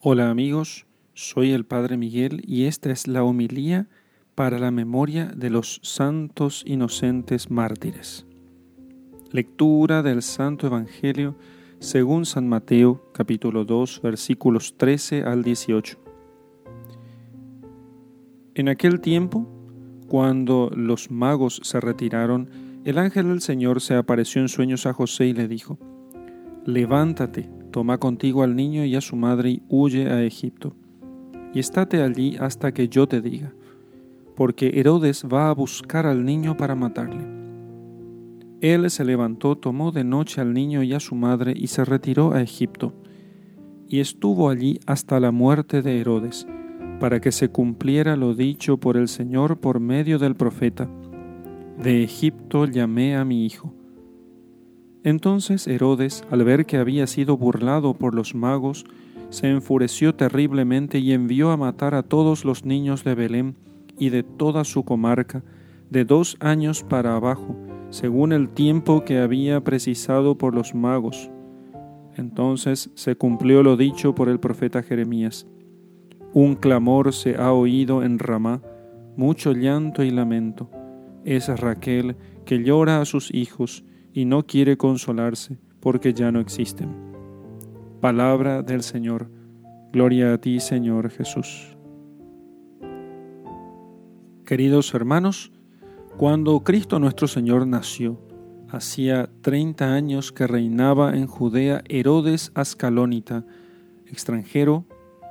Hola amigos, soy el Padre Miguel y esta es la homilía para la memoria de los santos inocentes mártires. Lectura del Santo Evangelio según San Mateo capítulo 2 versículos 13 al 18. En aquel tiempo, cuando los magos se retiraron, el ángel del Señor se apareció en sueños a José y le dijo, Levántate, toma contigo al niño y a su madre y huye a Egipto, y estate allí hasta que yo te diga, porque Herodes va a buscar al niño para matarle. Él se levantó, tomó de noche al niño y a su madre y se retiró a Egipto, y estuvo allí hasta la muerte de Herodes, para que se cumpliera lo dicho por el Señor por medio del profeta. De Egipto llamé a mi hijo. Entonces Herodes, al ver que había sido burlado por los magos, se enfureció terriblemente y envió a matar a todos los niños de Belén y de toda su comarca, de dos años para abajo, según el tiempo que había precisado por los magos. Entonces se cumplió lo dicho por el profeta Jeremías. Un clamor se ha oído en Ramá, mucho llanto y lamento. Es Raquel que llora a sus hijos, y no quiere consolarse porque ya no existen. Palabra del Señor. Gloria a ti, Señor Jesús. Queridos hermanos, cuando Cristo nuestro Señor nació, hacía treinta años que reinaba en Judea Herodes Ascalónita, extranjero,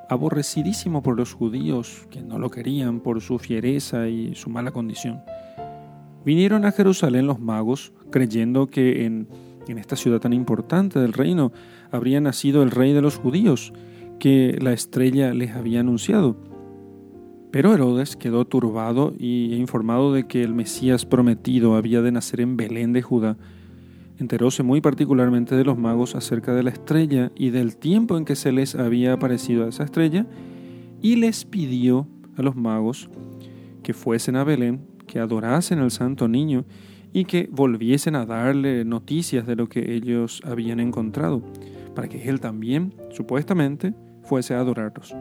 aborrecidísimo por los judíos, que no lo querían por su fiereza y su mala condición. Vinieron a Jerusalén los magos, creyendo que en, esta ciudad tan importante del reino habría nacido el rey de los judíos, que la estrella les había anunciado. Pero Herodes quedó turbado y informado de que el Mesías prometido había de nacer en Belén de Judá. Enteróse muy particularmente de los magos acerca de la estrella y del tiempo en que se les había aparecido a esa estrella, y les pidió a los magos que fuesen a Belén que adorasen al santo niño y que volviesen a darle noticias de lo que ellos habían encontrado, para que él también, supuestamente, fuese a adorarlos.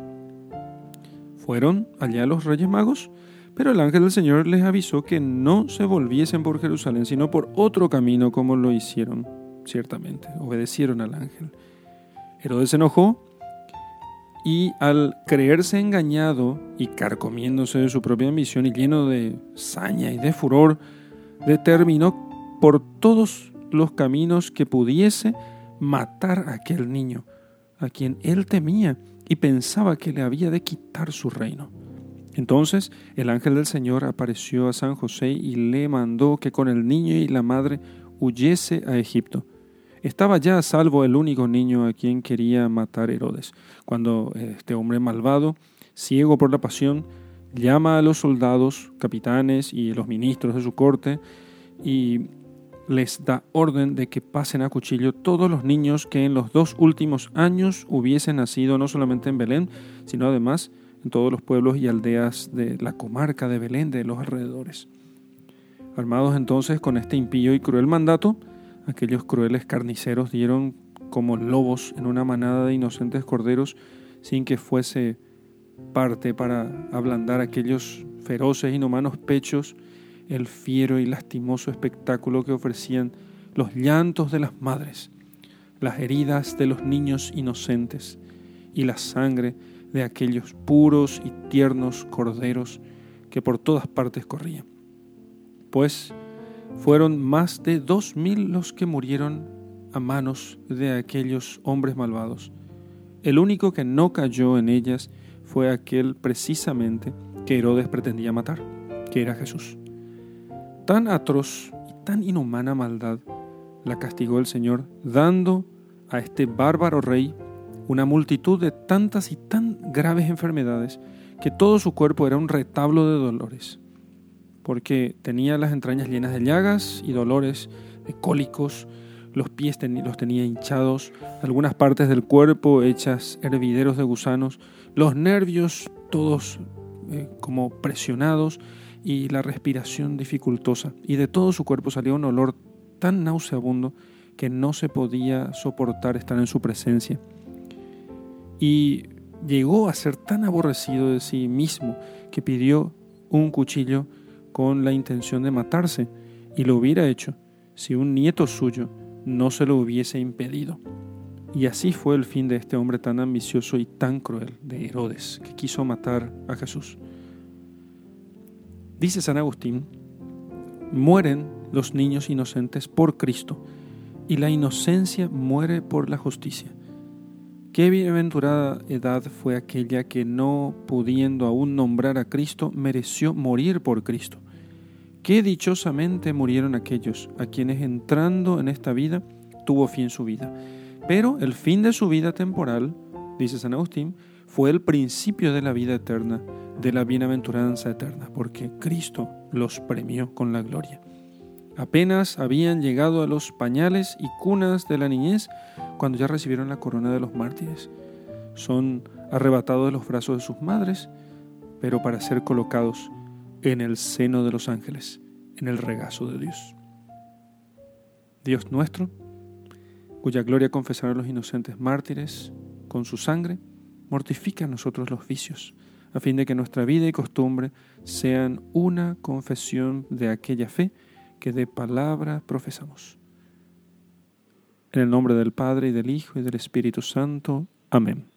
Fueron allá los reyes magos, pero el ángel del Señor les avisó que no se volviesen por Jerusalén, sino por otro camino como lo hicieron, ciertamente, obedecieron al ángel. Herodes se enojó y al creerse engañado y carcomiéndose de su propia ambición y lleno de saña y de furor, determinó por todos los caminos que pudiese matar a aquel niño, a quien él temía y pensaba que le había de quitar su reino. Entonces el ángel del Señor apareció a San José y le mandó que con el niño y la madre huyese a Egipto estaba ya a salvo el único niño a quien quería matar Herodes, cuando este hombre malvado, ciego por la pasión, llama a los soldados, capitanes y los ministros de su corte y les da orden de que pasen a cuchillo todos los niños que en los dos últimos años hubiesen nacido no solamente en Belén, sino además en todos los pueblos y aldeas de la comarca de Belén, de los alrededores. Armados entonces con este impío y cruel mandato, Aquellos crueles carniceros dieron como lobos en una manada de inocentes corderos sin que fuese parte para ablandar aquellos feroces inhumanos pechos, el fiero y lastimoso espectáculo que ofrecían los llantos de las madres, las heridas de los niños inocentes y la sangre de aquellos puros y tiernos corderos que por todas partes corrían. Pues fueron más de dos mil los que murieron a manos de aquellos hombres malvados. El único que no cayó en ellas fue aquel precisamente que Herodes pretendía matar, que era Jesús. Tan atroz y tan inhumana maldad la castigó el Señor, dando a este bárbaro rey una multitud de tantas y tan graves enfermedades que todo su cuerpo era un retablo de dolores porque tenía las entrañas llenas de llagas y dolores, de cólicos, los pies los tenía hinchados, algunas partes del cuerpo hechas hervideros de gusanos, los nervios todos eh, como presionados y la respiración dificultosa. Y de todo su cuerpo salía un olor tan nauseabundo que no se podía soportar estar en su presencia. Y llegó a ser tan aborrecido de sí mismo que pidió un cuchillo con la intención de matarse y lo hubiera hecho si un nieto suyo no se lo hubiese impedido. Y así fue el fin de este hombre tan ambicioso y tan cruel, de Herodes, que quiso matar a Jesús. Dice San Agustín, mueren los niños inocentes por Cristo, y la inocencia muere por la justicia. Qué bienaventurada edad fue aquella que no pudiendo aún nombrar a Cristo, mereció morir por Cristo. Qué dichosamente murieron aquellos a quienes entrando en esta vida tuvo fin su vida. Pero el fin de su vida temporal, dice San Agustín, fue el principio de la vida eterna, de la bienaventuranza eterna, porque Cristo los premió con la gloria. Apenas habían llegado a los pañales y cunas de la niñez cuando ya recibieron la corona de los mártires. Son arrebatados de los brazos de sus madres, pero para ser colocados en el seno de los ángeles, en el regazo de Dios. Dios nuestro, cuya gloria confesaron los inocentes mártires con su sangre, mortifica a nosotros los vicios, a fin de que nuestra vida y costumbre sean una confesión de aquella fe que de palabra profesamos. En el nombre del Padre y del Hijo y del Espíritu Santo. Amén.